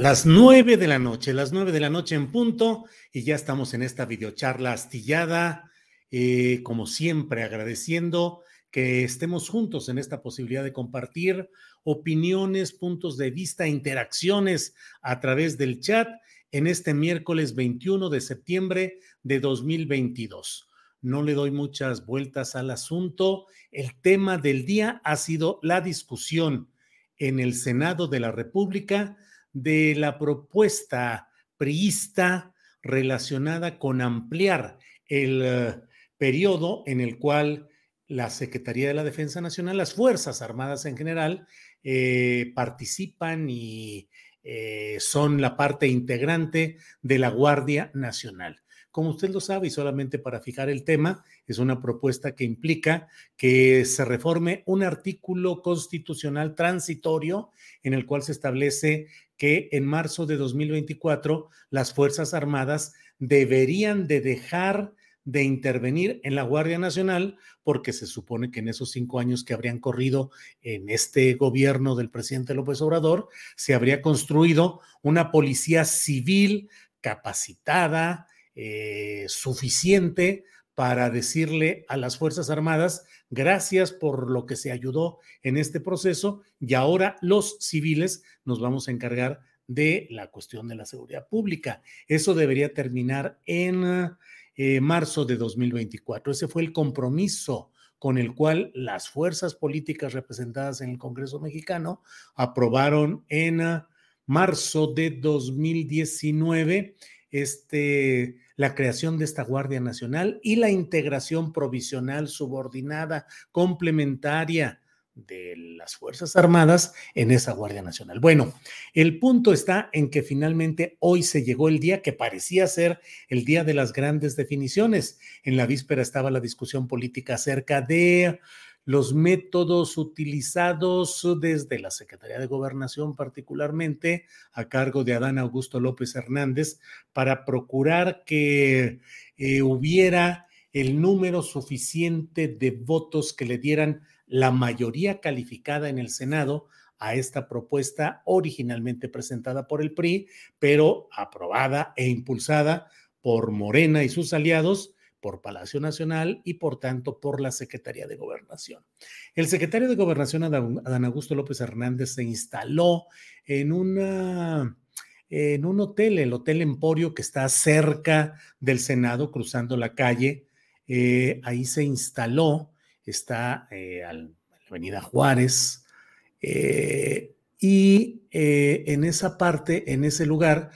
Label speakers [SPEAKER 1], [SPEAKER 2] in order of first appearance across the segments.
[SPEAKER 1] Las nueve de la noche, las nueve de la noche en punto, y ya estamos en esta videocharla astillada. eh, como siempre, agradeciendo que estemos juntos en esta posibilidad de compartir opiniones, puntos de vista, interacciones a través del chat en este miércoles 21 de septiembre de 2022. No le doy muchas vueltas al asunto. El tema del día ha sido la discusión en el Senado de la República de la propuesta priista relacionada con ampliar el eh, periodo en el cual la Secretaría de la Defensa Nacional, las Fuerzas Armadas en general, eh, participan y eh, son la parte integrante de la Guardia Nacional. Como usted lo sabe, y solamente para fijar el tema, es una propuesta que implica que se reforme un artículo constitucional transitorio en el cual se establece que en marzo de 2024 las Fuerzas Armadas deberían de dejar de intervenir en la Guardia Nacional, porque se supone que en esos cinco años que habrían corrido en este gobierno del presidente López Obrador, se habría construido una policía civil capacitada, eh, suficiente para decirle a las Fuerzas Armadas, gracias por lo que se ayudó en este proceso y ahora los civiles nos vamos a encargar de la cuestión de la seguridad pública. Eso debería terminar en eh, marzo de 2024. Ese fue el compromiso con el cual las fuerzas políticas representadas en el Congreso mexicano aprobaron en uh, marzo de 2019 este, la creación de esta Guardia Nacional y la integración provisional, subordinada, complementaria de las Fuerzas Armadas en esa Guardia Nacional. Bueno, el punto está en que finalmente hoy se llegó el día que parecía ser el día de las grandes definiciones. En la víspera estaba la discusión política acerca de los métodos utilizados desde la Secretaría de Gobernación, particularmente a cargo de Adán Augusto López Hernández, para procurar que eh, hubiera el número suficiente de votos que le dieran la mayoría calificada en el Senado a esta propuesta originalmente presentada por el PRI, pero aprobada e impulsada por Morena y sus aliados, por Palacio Nacional y por tanto por la Secretaría de Gobernación. El secretario de Gobernación, Adán Augusto López Hernández, se instaló en en un hotel, el Hotel Emporio, que está cerca del Senado, cruzando la calle. Eh, ahí se instaló está eh, a la Avenida Juárez, eh, y en esa parte, en ese lugar,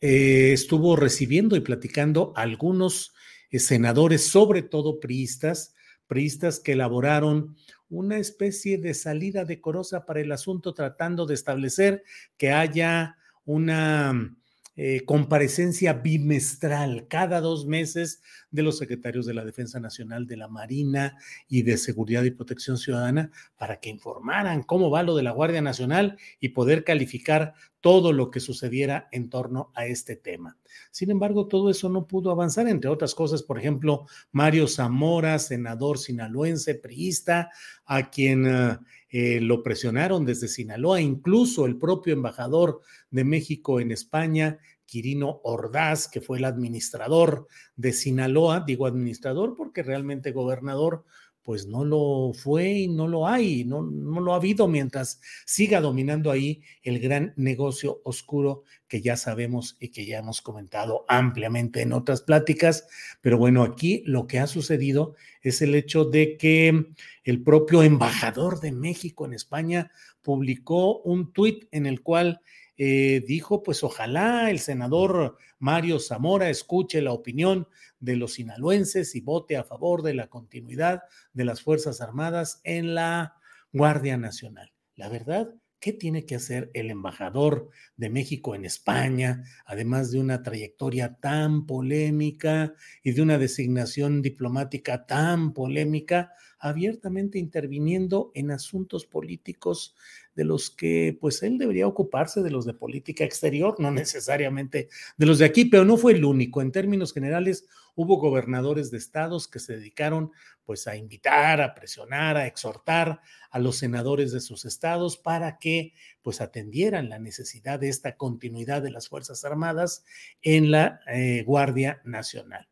[SPEAKER 1] estuvo recibiendo y platicando algunos senadores, sobre todo priistas, priistas que elaboraron una especie de salida decorosa para el asunto, tratando de establecer que haya una eh, comparecencia bimestral cada dos meses de los secretarios de la Defensa Nacional, de la Marina y de Seguridad y Protección Ciudadana para que informaran cómo va lo de la Guardia Nacional y poder calificar todo lo que sucediera en torno a este tema. Sin embargo, todo eso no pudo avanzar, entre otras cosas, por ejemplo, Mario Zamora, senador sinaloense, priista, a quien eh, eh, lo presionaron desde Sinaloa, incluso el propio embajador de México en España, Quirino Ordaz, que fue el administrador de Sinaloa, digo administrador porque realmente gobernador pues no lo fue y no lo hay, no, no lo ha habido mientras siga dominando ahí el gran negocio oscuro que ya sabemos y que ya hemos comentado ampliamente en otras pláticas. Pero bueno, aquí lo que ha sucedido es el hecho de que el propio embajador de México en España publicó un tuit en el cual eh, dijo, pues ojalá el senador Mario Zamora escuche la opinión de los sinaloenses y vote a favor de la continuidad de las Fuerzas Armadas en la Guardia Nacional. La verdad, ¿qué tiene que hacer el embajador de México en España, además de una trayectoria tan polémica y de una designación diplomática tan polémica, abiertamente interviniendo en asuntos políticos de los que pues él debería ocuparse de los de política exterior, no necesariamente de los de aquí, pero no fue el único. En términos generales, hubo gobernadores de estados que se dedicaron pues a invitar, a presionar, a exhortar a los senadores de sus estados para que pues atendieran la necesidad de esta continuidad de las Fuerzas Armadas en la eh, Guardia Nacional.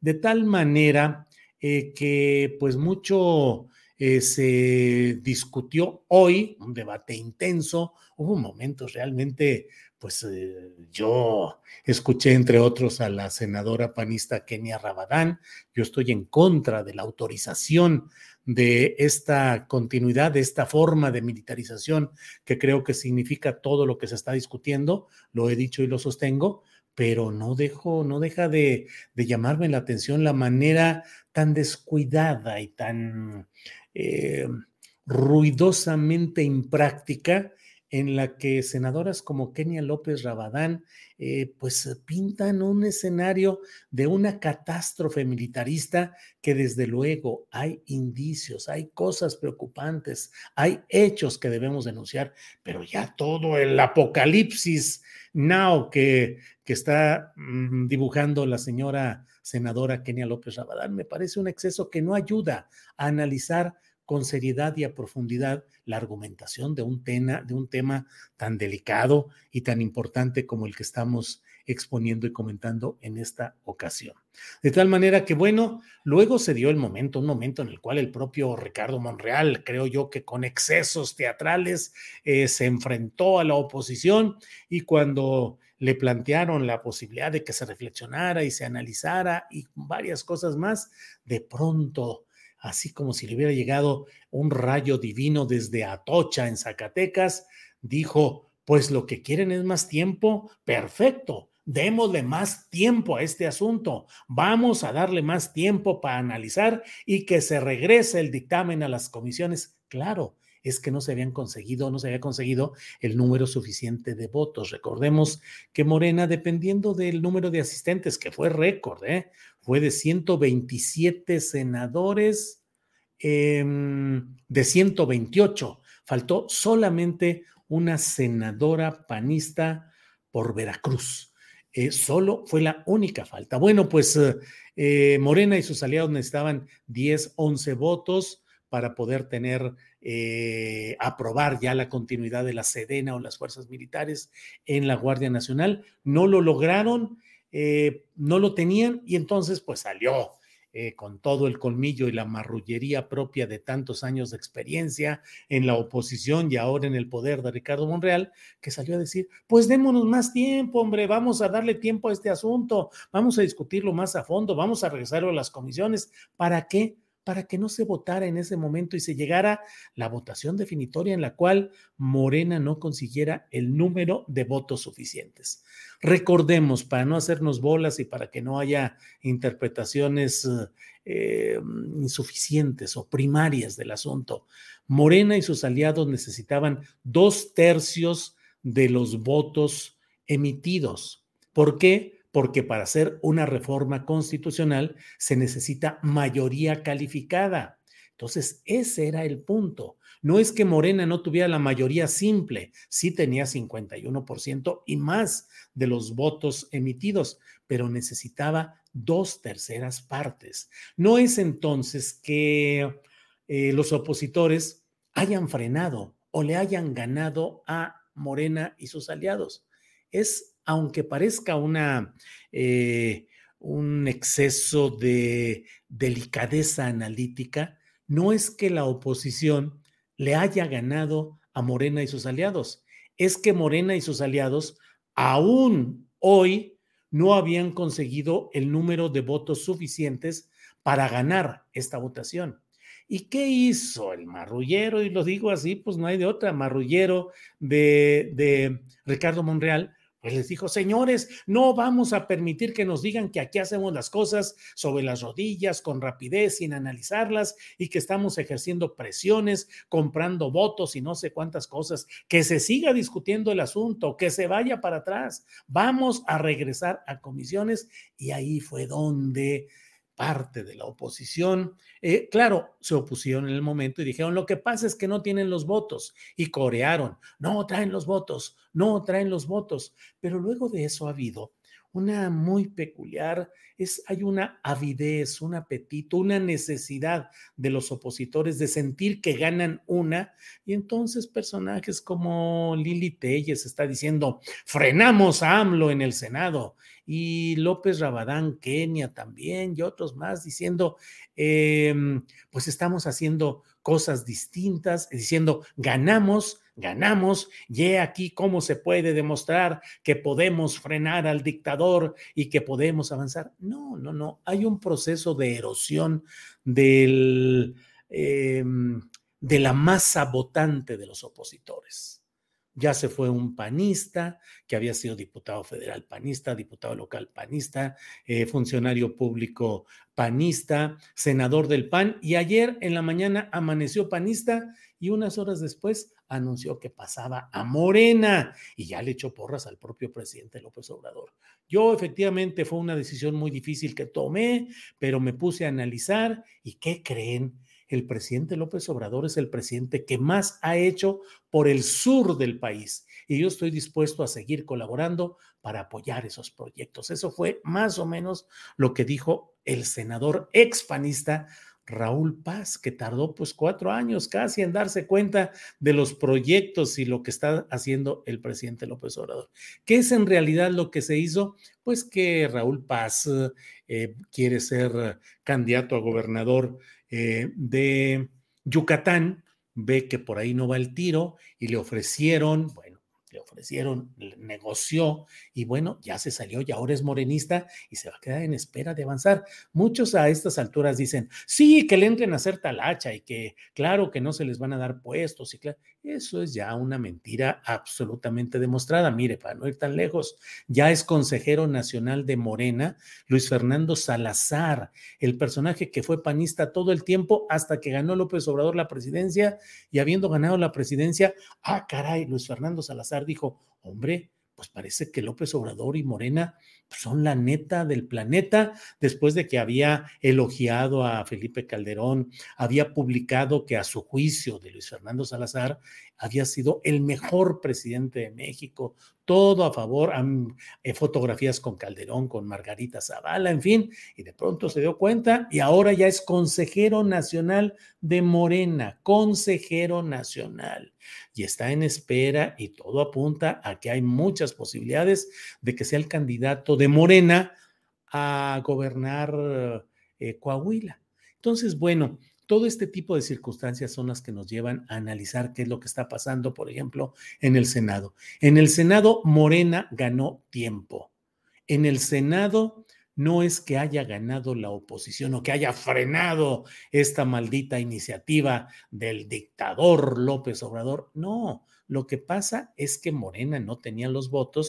[SPEAKER 1] De tal manera eh, que pues mucho eh, se discutió hoy, un debate intenso, hubo momentos realmente, pues eh, yo escuché entre otros a la senadora panista Kenia Rabadán, yo estoy en contra de la autorización de esta continuidad, de esta forma de militarización que creo que significa todo lo que se está discutiendo, lo he dicho y lo sostengo, pero no dejo, no deja de, de llamarme la atención la manera tan descuidada y tan eh, ruidosamente impráctica en la que senadoras como Kenia López Rabadán eh, pues pintan un escenario de una catástrofe militarista que desde luego hay indicios, hay cosas preocupantes, hay hechos que debemos denunciar, pero ya todo el apocalipsis now que, que está mm, dibujando la señora senadora Kenia López Rabadán me parece un exceso que no ayuda a analizar con seriedad y a profundidad la argumentación de un, tema, tan delicado y tan importante como el que estamos exponiendo y comentando en esta ocasión. De tal manera que, bueno, luego se dio el momento, un momento en el cual el propio Ricardo Monreal, creo yo que con excesos teatrales, eh, se enfrentó a la oposición y cuando le plantearon la posibilidad de que se reflexionara y se analizara y varias cosas más, de pronto así como si le hubiera llegado un rayo divino desde Atocha en Zacatecas, dijo, pues lo que quieren es más tiempo, perfecto, démosle más tiempo a este asunto, vamos a darle más tiempo para analizar y que se regrese el dictamen a las comisiones. Claro, es que no se habían conseguido, no se había conseguido el número suficiente de votos. Recordemos que Morena, dependiendo del número de asistentes, que fue récord, ¿eh? fue de 127 senadores em, de 128. Faltó solamente una senadora panista por Veracruz. Eh, solo fue la única falta. Bueno, pues eh, Morena y sus aliados necesitaban 10, 11 votos para poder tener, eh, aprobar ya la continuidad de la Sedena o las fuerzas militares en la Guardia Nacional. No lo lograron eh, no lo tenían y entonces pues salió eh, con todo el colmillo y la marrullería propia de tantos años de experiencia en la oposición y ahora en el poder de Ricardo Monreal, que salió a decir, pues démonos más tiempo, hombre, vamos a darle tiempo a este asunto, vamos a discutirlo más a fondo, vamos a regresarlo a las comisiones. ¿Para qué? Para que no se votara en ese momento y se llegara la votación definitoria en la cual Morena no consiguiera el número de votos suficientes. Recordemos, para no hacernos bolas y para que no haya interpretaciones eh, insuficientes o primarias del asunto, Morena y sus aliados necesitaban dos tercios de los votos emitidos. ¿Por qué? Porque para hacer una reforma constitucional se necesita mayoría calificada. Entonces, ese era el punto. No es que Morena no tuviera la mayoría simple, sí tenía 51% y más de los votos emitidos, pero necesitaba dos terceras partes. No es entonces que eh, los opositores hayan frenado o le hayan ganado a Morena y sus aliados. Es, aunque parezca una, eh, un exceso de delicadeza analítica, no es que la oposición le haya ganado a Morena y sus aliados, es que Morena y sus aliados aún hoy no habían conseguido el número de votos suficientes para ganar esta votación. ¿Y qué hizo el marrullero? Y lo digo así, pues no hay de otra, marrullero de, de Ricardo Monreal, pues les dijo, señores, no vamos a permitir que nos digan que aquí hacemos las cosas sobre las rodillas, con rapidez, sin analizarlas, y que estamos ejerciendo presiones, comprando votos y no sé cuántas cosas. Que se siga discutiendo el asunto, que se vaya para atrás. Vamos a regresar a comisiones y ahí fue donde parte de la oposición, eh, claro, se opusieron en el momento y dijeron, lo que pasa es que no tienen los votos y corearon, no traen los votos, no traen los votos, pero luego de eso ha habido una muy peculiar, es, hay una avidez, un apetito, una necesidad de los opositores de sentir que ganan una, y entonces personajes como Lili Telles está diciendo, frenamos a AMLO en el Senado, y López Rabadán, Kenia también, y otros más diciendo, em, pues estamos haciendo cosas distintas, diciendo, ganamos ganamos, y aquí cómo se puede demostrar que podemos frenar al dictador y que podemos avanzar. No, no, no, hay un proceso de erosión del, em, de la masa votante de los opositores. Ya se fue un panista que había sido diputado federal panista, diputado local panista, eh, funcionario público panista, senador del PAN, y ayer en la mañana amaneció panista y unas horas después anunció que pasaba a Morena y ya le echó porras al propio presidente López Obrador. Yo efectivamente fue una decisión muy difícil que tomé, pero me puse a analizar y ¿qué creen? el presidente López Obrador es el presidente que más ha hecho por el sur del país y yo estoy dispuesto a seguir colaborando para apoyar esos proyectos. Eso fue más o menos lo que dijo el senador expanista Raúl Paz, que tardó pues cuatro años casi en darse cuenta de los proyectos y lo que está haciendo el presidente López Obrador. ¿Qué es en realidad lo que se hizo? Pues que Raúl Paz eh, quiere ser candidato a gobernador eh, de Yucatán, ve que por ahí no va el tiro y le ofrecieron, ofrecieron, negoció y bueno, ya se salió y ahora es morenista y se va a quedar en espera de avanzar. Muchos a estas alturas dicen, sí, que le entren a hacer talacha y que claro que no se les van a dar puestos y claro, eso es ya una mentira absolutamente demostrada. Mire, para no ir tan lejos, ya es consejero nacional de Morena, Luis Fernando Salazar, el personaje que fue panista todo el tiempo hasta que ganó López Obrador la presidencia y habiendo ganado la presidencia, ah, caray, Luis Fernando Salazar dijo, hombre, pues parece que López Obrador y Morena son la neta del planeta, después de que había elogiado a Felipe Calderón, había publicado que a su juicio de Luis Fernando Salazar había sido el mejor presidente de México, todo a favor, eh, fotografías con Calderón, con Margarita Zavala, en fin, y de pronto se dio cuenta y ahora ya es consejero nacional de Morena, consejero nacional, y está en espera y todo apunta a que hay muchas posibilidades de que sea el candidato de Morena a gobernar eh, Coahuila. Entonces, bueno, todo este tipo de circunstancias son las que nos llevan a analizar qué es lo que está pasando, por ejemplo, en el Senado. En el Senado, Morena ganó tiempo. En el Senado no es que haya ganado la oposición o que haya frenado esta maldita iniciativa del dictador López Obrador. No, lo que pasa es que Morena no tenía los votos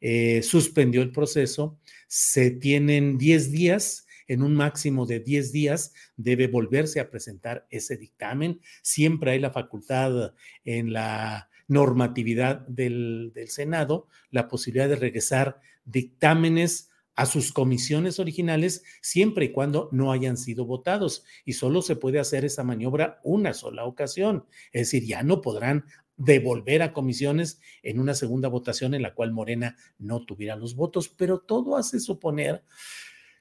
[SPEAKER 1] Eh, suspendió el proceso. Se tienen 10 días. En un máximo de 10 días debe volverse a presentar ese dictamen. Siempre hay la facultad en la normatividad del, del Senado, la posibilidad de regresar dictámenes a sus comisiones originales siempre y cuando no hayan sido votados. Y solo se puede hacer esa maniobra una sola ocasión. Es decir, ya no podrán devolver a comisiones en una segunda votación en la cual Morena no tuviera los votos, pero todo hace suponer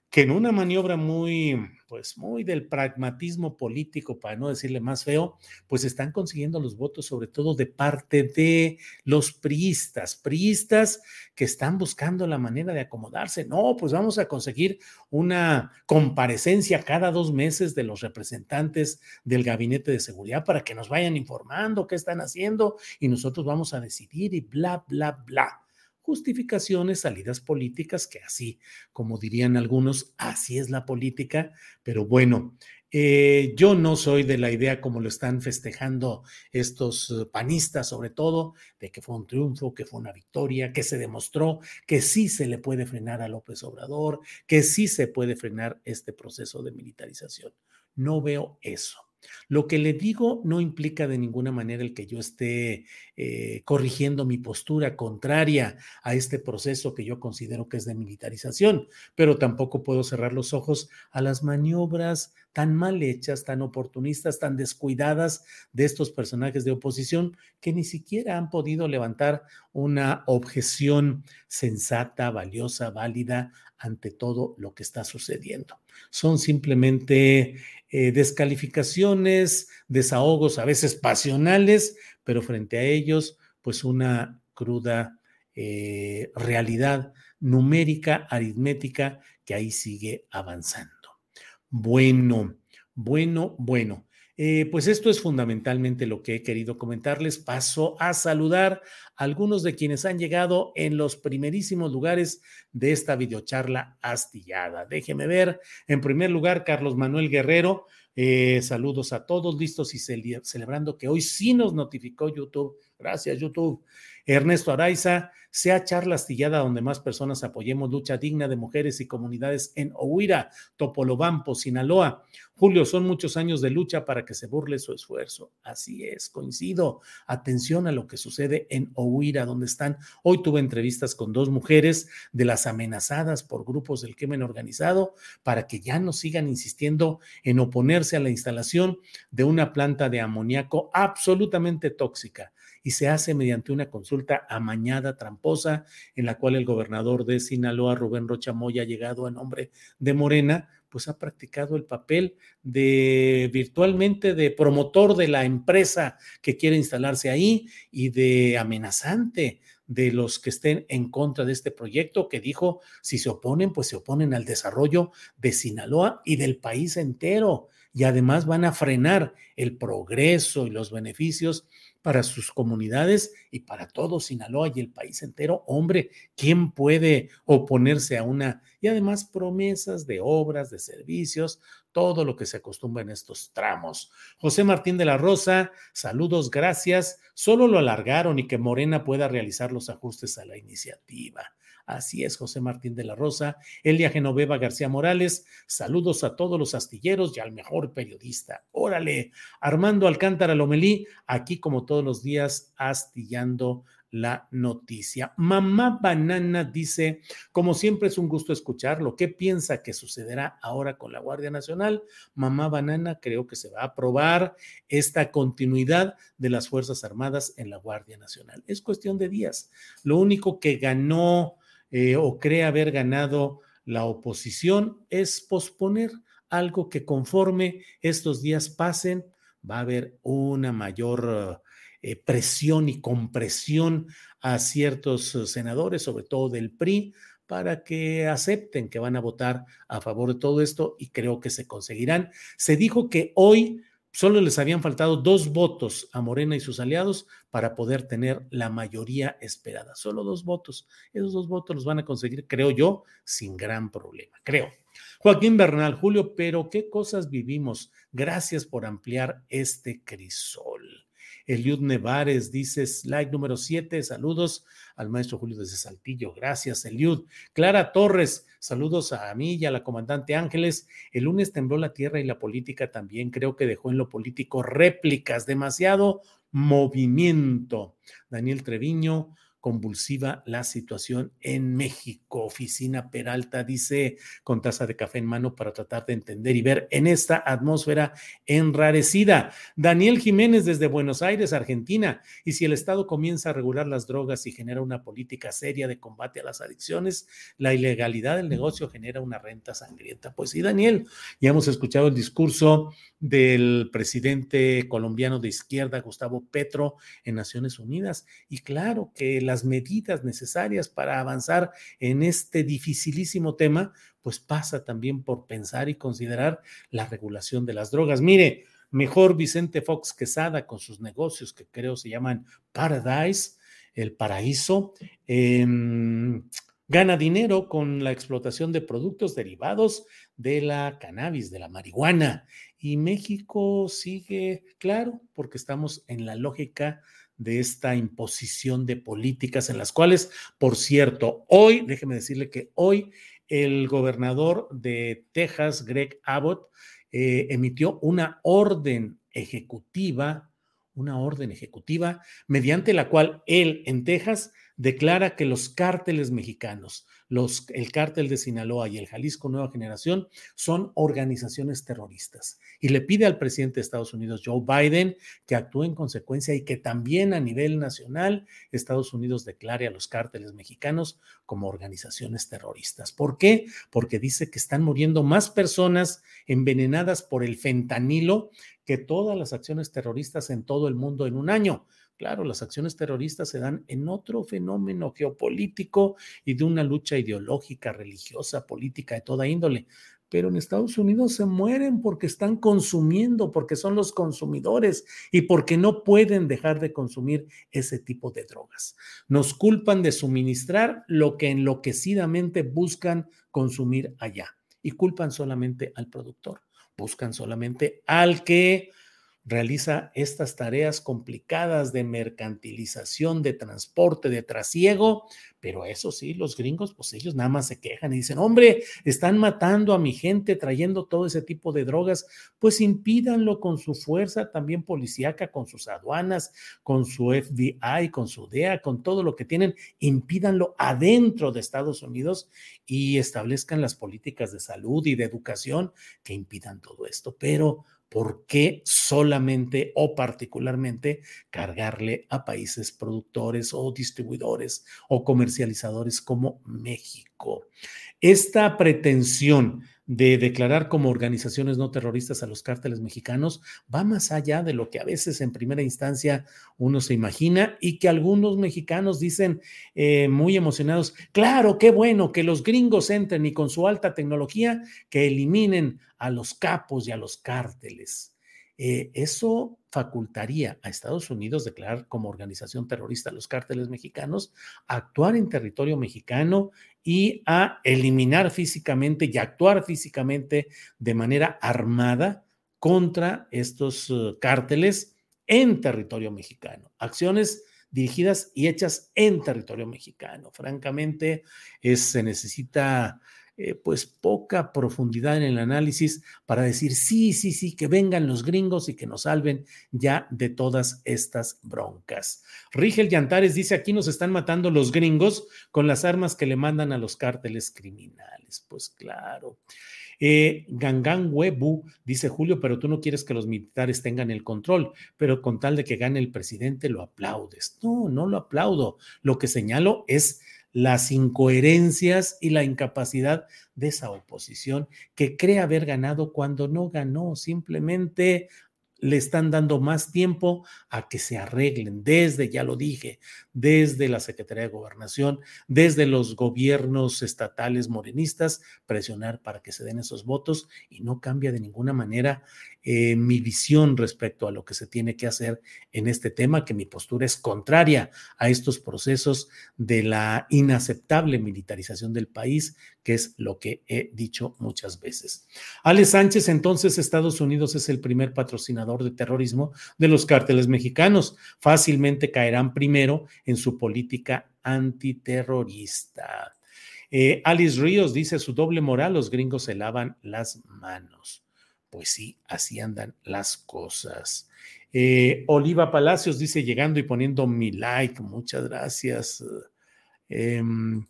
[SPEAKER 1] que en una maniobra muy, pues muy del pragmatismo político, para no decirle más feo, pues están consiguiendo los votos, sobre todo de parte de los priistas, priistas que están buscando la manera de acomodarse. No, pues vamos a conseguir una comparecencia cada dos meses de los representantes del gabinete de seguridad para que nos vayan informando qué están haciendo y nosotros vamos a decidir y bla, bla, bla justificaciones, salidas políticas, que así, como dirían algunos, así es la política, pero bueno, eh, yo no soy de la idea como lo están festejando estos eh, panistas, sobre todo, de que fue un triunfo, que fue una victoria, que se demostró que sí se le puede frenar a López Obrador, que sí se puede frenar este proceso de militarización. No veo eso. Lo que le digo no implica de ninguna manera el que yo esté eh, corrigiendo mi postura contraria a este proceso que yo considero que es de militarización, pero tampoco puedo cerrar los ojos a las maniobras tan mal hechas, tan oportunistas, tan descuidadas de estos personajes de oposición que ni siquiera han podido levantar una objeción sensata, valiosa, válida ante todo lo que está sucediendo. Son simplemente eh, descalificaciones, desahogos a veces pasionales, pero frente a ellos, pues una cruda eh, realidad numérica, aritmética, que ahí sigue avanzando. Bueno, bueno, bueno. Eh, pues esto es fundamentalmente lo que he querido comentarles. Paso a saludar a algunos de quienes han llegado en los primerísimos lugares de esta videocharla astillada. Déjeme ver. En primer lugar, Carlos Manuel Guerrero. Eh, saludos a todos, listos y celebrando que hoy sí nos notificó YouTube. Gracias, YouTube. Ernesto Araiza, sea charla astillada donde más personas apoyemos lucha digna de mujeres y comunidades en Ohuira, Topolobampo, Sinaloa. Julio, son muchos años de lucha para que se burle su esfuerzo. Así es, coincido. Atención a lo que sucede en Ohuira, donde están. Hoy tuve entrevistas con dos mujeres de las amenazadas por grupos del crimen organizado para que ya no sigan insistiendo en oponerse a la instalación de una planta de amoníaco absolutamente tóxica y se hace mediante una consulta amañada, tramposa, en la cual el gobernador de Sinaloa, Rubén Rocha Moya, llegado a nombre de Morena, pues ha practicado el papel de virtualmente de promotor de la empresa que quiere instalarse ahí y de amenazante de los que estén en contra de este proyecto, que dijo, si se oponen, pues se oponen al desarrollo de Sinaloa y del país entero. Y además van a frenar el progreso y los beneficios para sus comunidades y para todo Sinaloa y el país entero. Hombre, ¿quién puede oponerse a una? Y además promesas de obras, de servicios, todo lo que se acostumbra en estos tramos. José Martín de la Rosa, saludos, gracias. Solo lo alargaron y que Morena pueda realizar los ajustes a la iniciativa. Así es, José Martín de la Rosa. Elia Genoveva García Morales. Saludos a todos los astilleros y al mejor periodista. Órale, Armando Alcántara Lomelí, aquí como todos los días, astillando la noticia. Mamá Banana dice, como siempre es un gusto escucharlo. ¿Qué piensa que sucederá ahora con la Guardia Nacional? Mamá Banana, creo que se va a aprobar esta continuidad de las Fuerzas Armadas en la Guardia Nacional. Es cuestión de días. Lo único que ganó eh, o cree haber ganado la oposición es posponer algo que conforme estos días pasen, va a haber una mayor eh, presión y compresión a ciertos eh, senadores, sobre todo del PRI, para que acepten que van a votar a favor de todo esto y creo que se conseguirán. Se dijo que hoy solo les habían faltado dos votos a Morena y sus aliados para poder tener la mayoría esperada. Solo dos votos. Esos dos votos los van a conseguir, creo yo, sin gran problema. Creo. Joaquín Bernal, Julio, pero qué cosas vivimos. Gracias por ampliar este crisol. Eliud Nevares dice, like número 7, saludos al maestro Julio desde Saltillo. Gracias, Eliud. Clara Torres, saludos a mí y a la comandante Ángeles. El lunes tembló la tierra y la política también. Creo que dejó en lo político réplicas, demasiado movimiento. Daniel Treviño, convulsiva la situación en México. Oficina Peralta dice con taza de café en mano para tratar de entender y ver en esta atmósfera enrarecida. Daniel Jiménez desde Buenos Aires, Argentina. Y si el Estado comienza a regular las drogas y genera una política seria de combate a las adicciones, la ilegalidad del negocio genera una renta sangrienta. Pues sí, Daniel, ya hemos escuchado el discurso del presidente colombiano de izquierda, Gustavo Petro, en Naciones Unidas. Y claro que las medidas necesarias para avanzar en este dificilísimo tema, pues pasa también por pensar y considerar la regulación de las drogas. Mire, mejor Vicente Fox Quesada con sus negocios que creo se llaman Paradise, el paraíso. Em, gana dinero con la explotación de productos derivados de la cannabis, de la marihuana. Y México sigue, claro, porque estamos en la lógica de esta imposición de políticas en las cuales, por cierto, hoy, déjeme decirle que hoy el gobernador de Texas, Greg Abbott, eh, emitió una orden ejecutiva, una orden ejecutiva mediante la cual él en Texas declara que los cárteles mexicanos, los, el cártel de Sinaloa y el Jalisco Nueva Generación son organizaciones terroristas y le pide al presidente de Estados Unidos, Joe Biden, que actúe en consecuencia y que también a nivel nacional Estados Unidos declare a los cárteles mexicanos como organizaciones terroristas. ¿Por qué? Porque dice que están muriendo más personas envenenadas por el fentanilo que todas las acciones terroristas en todo el mundo en un año. Claro, las acciones terroristas se dan en otro fenómeno geopolítico y de una lucha ideológica, religiosa, política de toda índole. Pero en Estados Unidos se mueren porque están consumiendo, porque son los consumidores y porque no pueden dejar de consumir ese tipo de drogas. Nos culpan de suministrar lo que enloquecidamente buscan consumir allá y culpan solamente al productor, buscan solamente al que realiza estas tareas complicadas de mercantilización, de transporte, de trasiego, pero eso sí, los gringos, pues ellos nada más se quejan y dicen, hombre, están matando a mi gente trayendo todo ese tipo de drogas, pues impídanlo con su fuerza también policíaca, con sus aduanas, con su FBI, con su DEA, con todo lo que tienen, impídanlo adentro de Estados Unidos y establezcan las políticas de salud y de educación que impidan todo esto, pero ¿por qué solamente o particularmente cargarle a países productores o distribuidores o comercializadores como México? Esta pretensión de declarar como organizaciones no terroristas a los cárteles mexicanos va más allá de lo que a veces en primera instancia uno se imagina y que algunos mexicanos dicen eh, muy emocionados, claro, qué bueno que los gringos entren y con su alta tecnología que eliminen a los capos y a los cárteles. Eh, eso facultaría a Estados Unidos declarar como organización terrorista a los cárteles mexicanos, actuar en territorio mexicano y a eliminar físicamente y actuar físicamente de manera armada contra estos uh, cárteles en territorio mexicano. Acciones dirigidas y hechas en territorio mexicano. Francamente, se necesita eh, pues poca profundidad en el análisis para decir sí, sí, sí, que vengan los gringos y que nos salven ya de todas estas broncas. Rigel Yantares dice, aquí nos están matando los gringos con las armas que le mandan a los cárteles criminales. Pues claro. Eh, Gangan Webu dice Julio, pero tú no quieres que los militares tengan el control, pero con tal de que gane el presidente lo aplaudes. No, no lo aplaudo. Lo que señalo es las incoherencias y la incapacidad de esa oposición que cree haber ganado cuando no ganó, simplemente le están dando más tiempo a que se arreglen. Desde, ya lo dije, desde la Secretaría de Gobernación, desde los gobiernos estatales morenistas, presionar para que se den esos votos y no cambia de ninguna manera eh, mi visión respecto a lo que se tiene que hacer en este tema, que mi postura es contraria a estos procesos de la inaceptable militarización del país, que es lo que he dicho muchas veces. Alex Sánchez, entonces Estados Unidos es el primer patrocinador de terrorismo de los cárteles mexicanos. Fácilmente caerán primero en su política antiterrorista. Eh, Alice Ríos dice su doble moral, los gringos se lavan las manos pues sí, así andan las cosas. Eh, Oliva Palacios dice, llegando y poniendo mi like, muchas gracias. Em,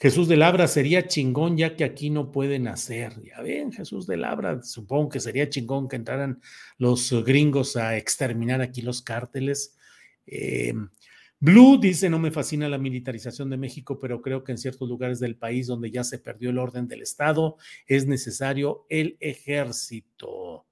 [SPEAKER 1] Jesús de Labra sería chingón ya que aquí no pueden hacer. Ya ven, Jesús de Labra, supongo que sería chingón que entraran los gringos a exterminar aquí los cárteles. Eh, Blue dice, no me fascina la militarización de México, pero creo que en ciertos lugares del país donde ya se perdió el orden del Estado, es necesario el ejército.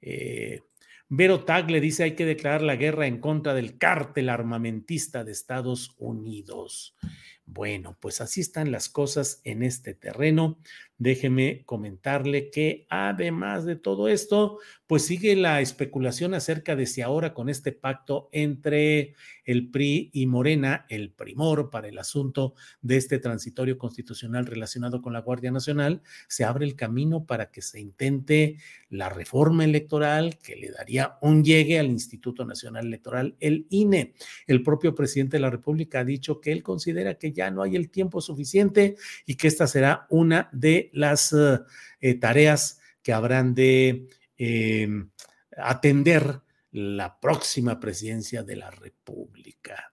[SPEAKER 1] Eh, Vero Tagle dice, hay que declarar la guerra en contra del cártel armamentista de Estados Unidos. Bueno, pues así están las cosas en este terreno. Déjeme comentarle que además de todo esto, pues sigue la especulación acerca de si ahora con este pacto entre el PRI y Morena, el primor para el asunto de este transitorio constitucional relacionado con la Guardia Nacional, se abre el camino para que se intente la reforma electoral que le daría un llegue al Instituto Nacional Electoral, el INE. El propio presidente de la República ha dicho que él considera que ya no hay el tiempo suficiente y que esta será una de las eh, eh, tareas que habrán de em, atender la próxima presidencia de la República.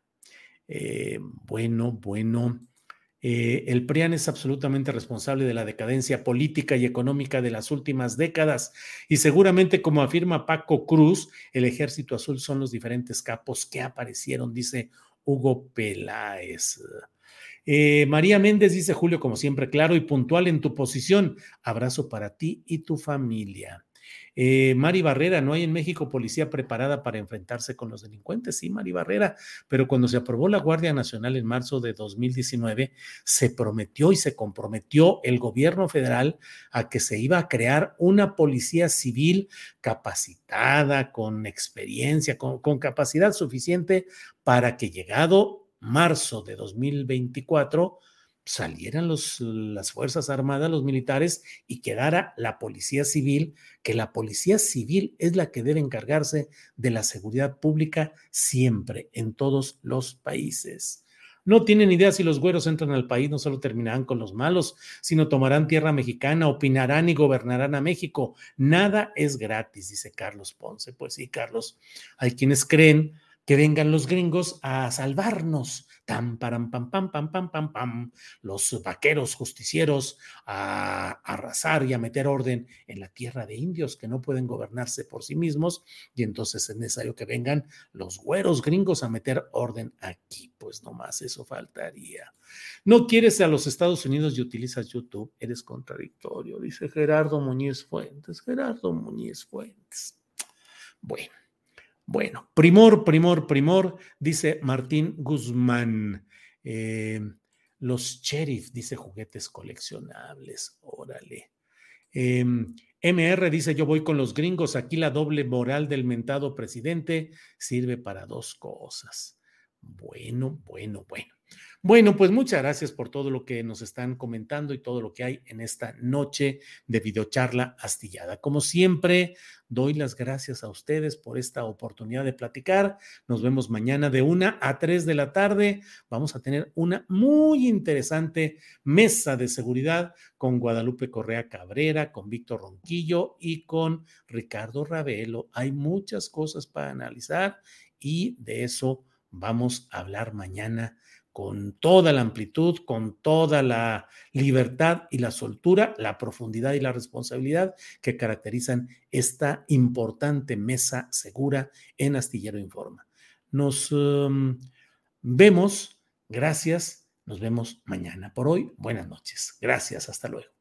[SPEAKER 1] Eh, bueno, bueno. el PRIAN es absolutamente responsable de la decadencia política y económica de las últimas décadas y seguramente, como afirma Paco Cruz, el ejército azul son los diferentes capos que aparecieron, dice Hugo Peláez. Eh, María Méndez dice, Julio, como siempre, claro y puntual en tu posición. Abrazo para ti y tu familia. Eh, Mari Barrera, no hay en México policía preparada para enfrentarse con los delincuentes. Sí, Mari Barrera, pero cuando se aprobó la Guardia Nacional en marzo de 2019, se prometió y se comprometió el gobierno federal a que se iba a crear una policía civil capacitada, con experiencia, con capacidad suficiente para que llegado marzo de 2024 salieran los, las Fuerzas Armadas, los militares, y quedara la Policía Civil, que la Policía Civil es la que debe encargarse de la seguridad pública siempre, en todos los países. No tienen idea si los güeros entran al país, no solo terminarán con los malos, sino tomarán tierra mexicana, opinarán y gobernarán a México. Nada es gratis, dice Carlos Ponce. Pues sí, Carlos, hay quienes creen que vengan los gringos a salvarnos. Tam, pam, pam, pam, pam, pam, pam, pam. Los vaqueros justicieros a, arrasar y a meter orden en la tierra de indios que no pueden gobernarse por sí mismos. Y entonces es necesario que vengan los güeros gringos a meter orden aquí. Pues nomás eso faltaría. No quieres a los Estados Unidos y utilizas YouTube. Eres contradictorio, dice Gerardo Muñiz Fuentes. Gerardo Muñiz Fuentes. Bueno. Bueno, primor, primor, primor, dice Martín Guzmán. Eh, los sheriff, dice juguetes coleccionables, órale. MR em, dice, yo voy con los gringos, aquí la doble moral del mentado presidente sirve para dos cosas. Bueno, bueno, bueno. Bueno, pues muchas gracias por todo lo que nos están comentando y todo lo que hay en esta noche de videocharla astillada. Como siempre, doy las gracias a ustedes por esta oportunidad de platicar. Nos vemos mañana de una a tres de la tarde. Vamos a tener una muy interesante mesa de seguridad con Guadalupe Correa Cabrera, con Víctor Ronquillo y con Ricardo Ravelo. Hay muchas cosas para analizar y de eso vamos a hablar mañana con toda la amplitud, con toda la libertad y la soltura, la profundidad y la responsabilidad que caracterizan esta importante mesa segura en Astillero Informa. Nos um, vemos, gracias, nos vemos mañana. Por hoy, buenas noches. Gracias, hasta luego.